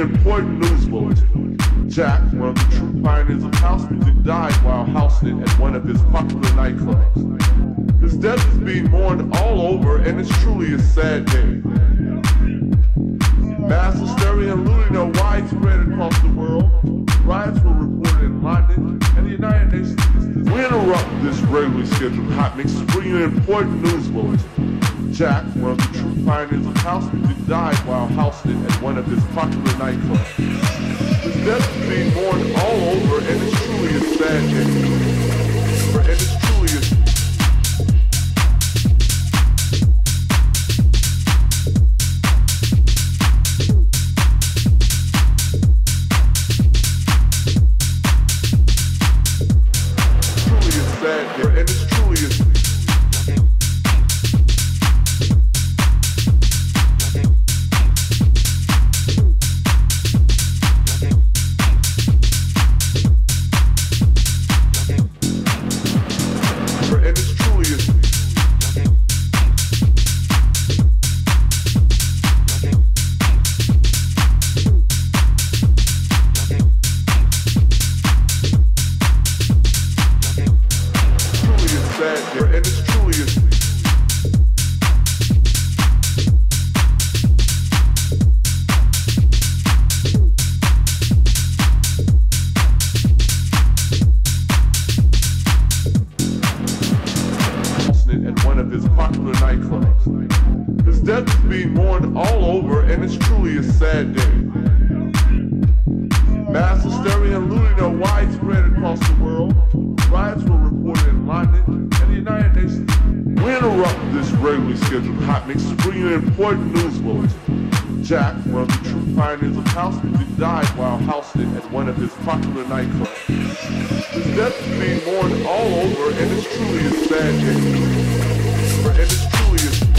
important news bulletin. Jack, one of the true pioneers of house music, died while housing at one of his popular nightclubs. His death is being mourned all over, and it's truly a sad day. Mass hysteria and looting are widespread across the world. Riots were reported in London and the United Nations. We interrupt this regularly scheduled hot mix to bring you an important news bulletin. Jack, one of the true pioneers of house music, died while housing at one of his popular nightclubs. His death is being mourned all over and it's truly a sad day. For industry Death is being mourned all over, and it's truly a sad day. And it's truly a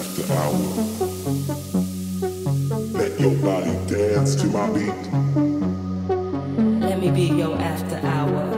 after hour. Let your body dance to my beat. Let me be your after hour.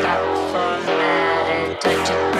stop for a minute, don't you?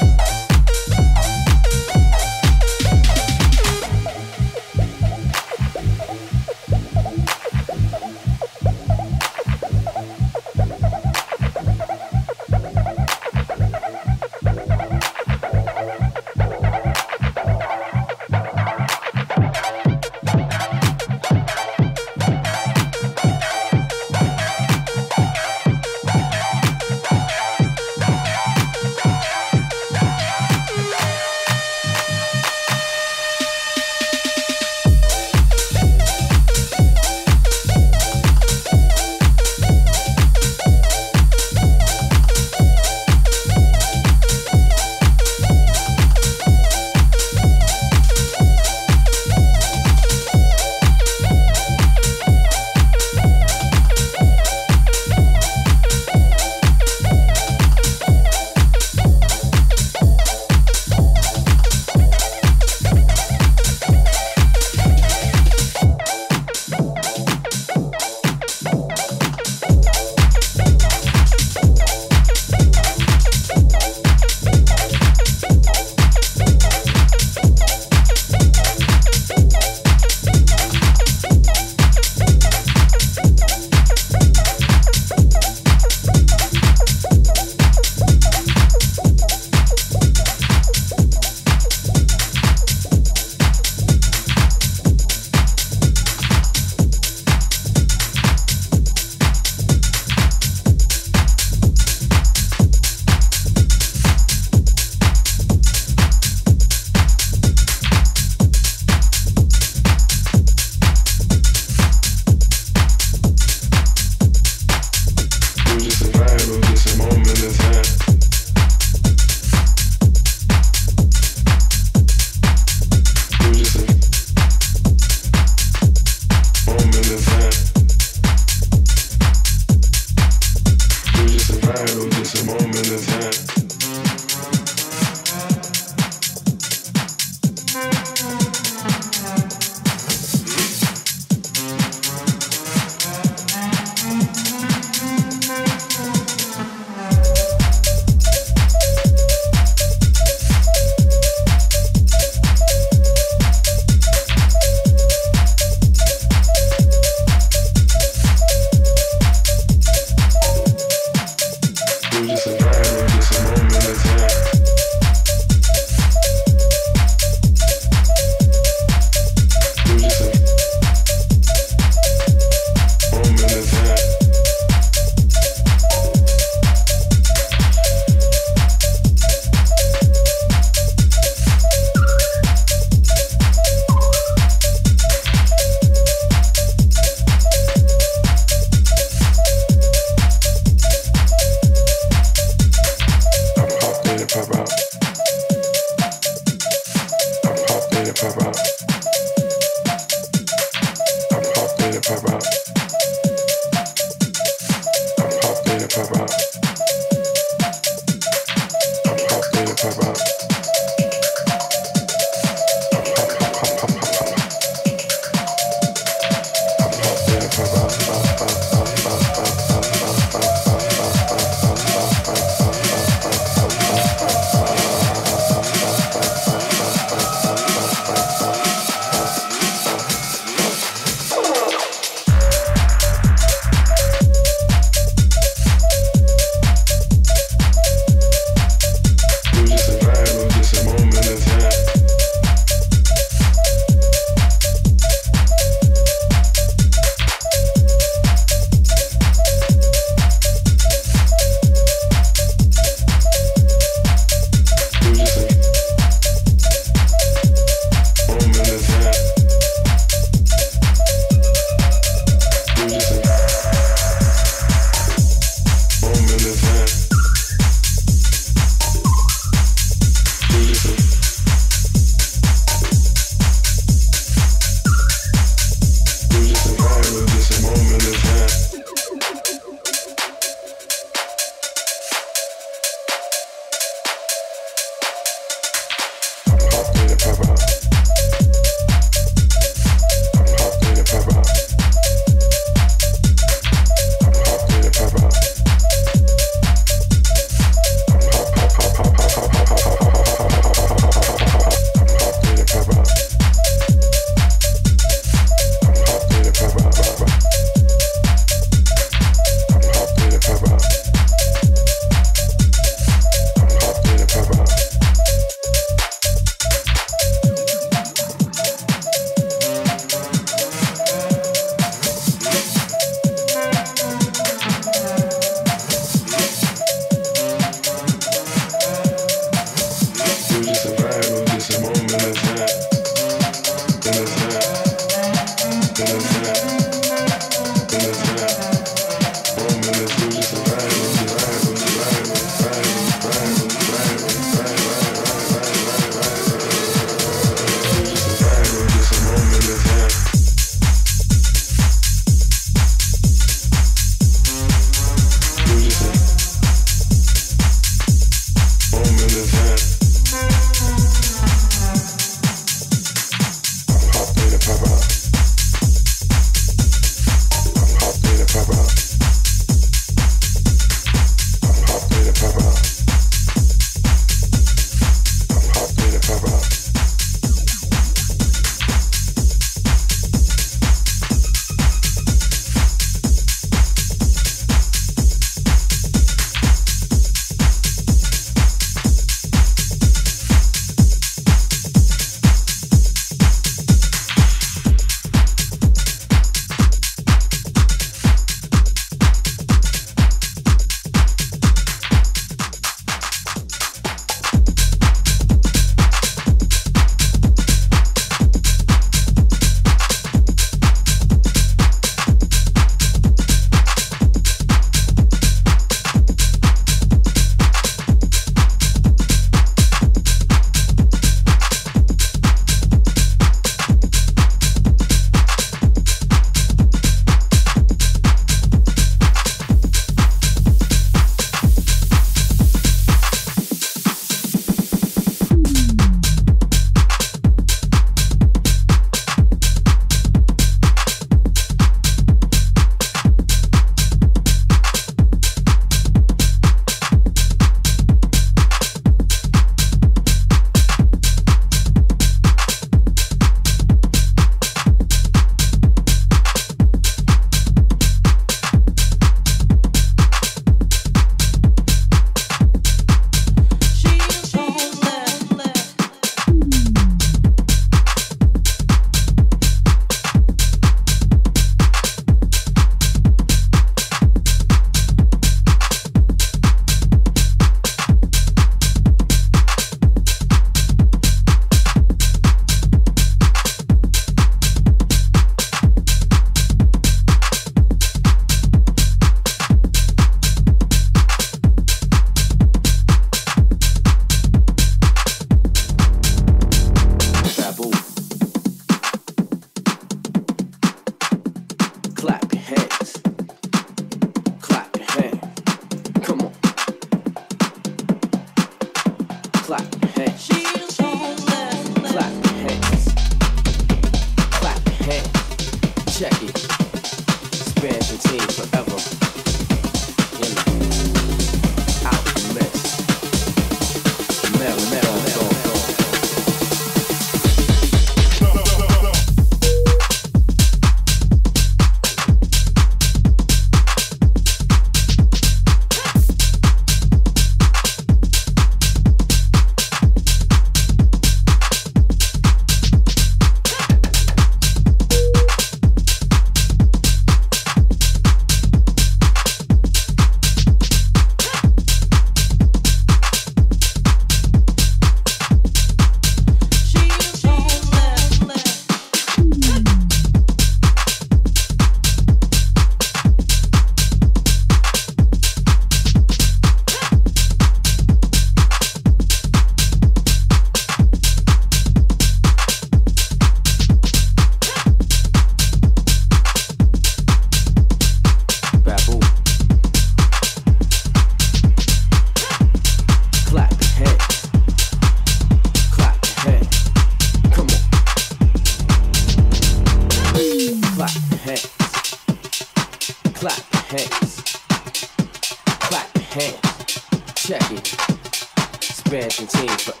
Expansion team forever.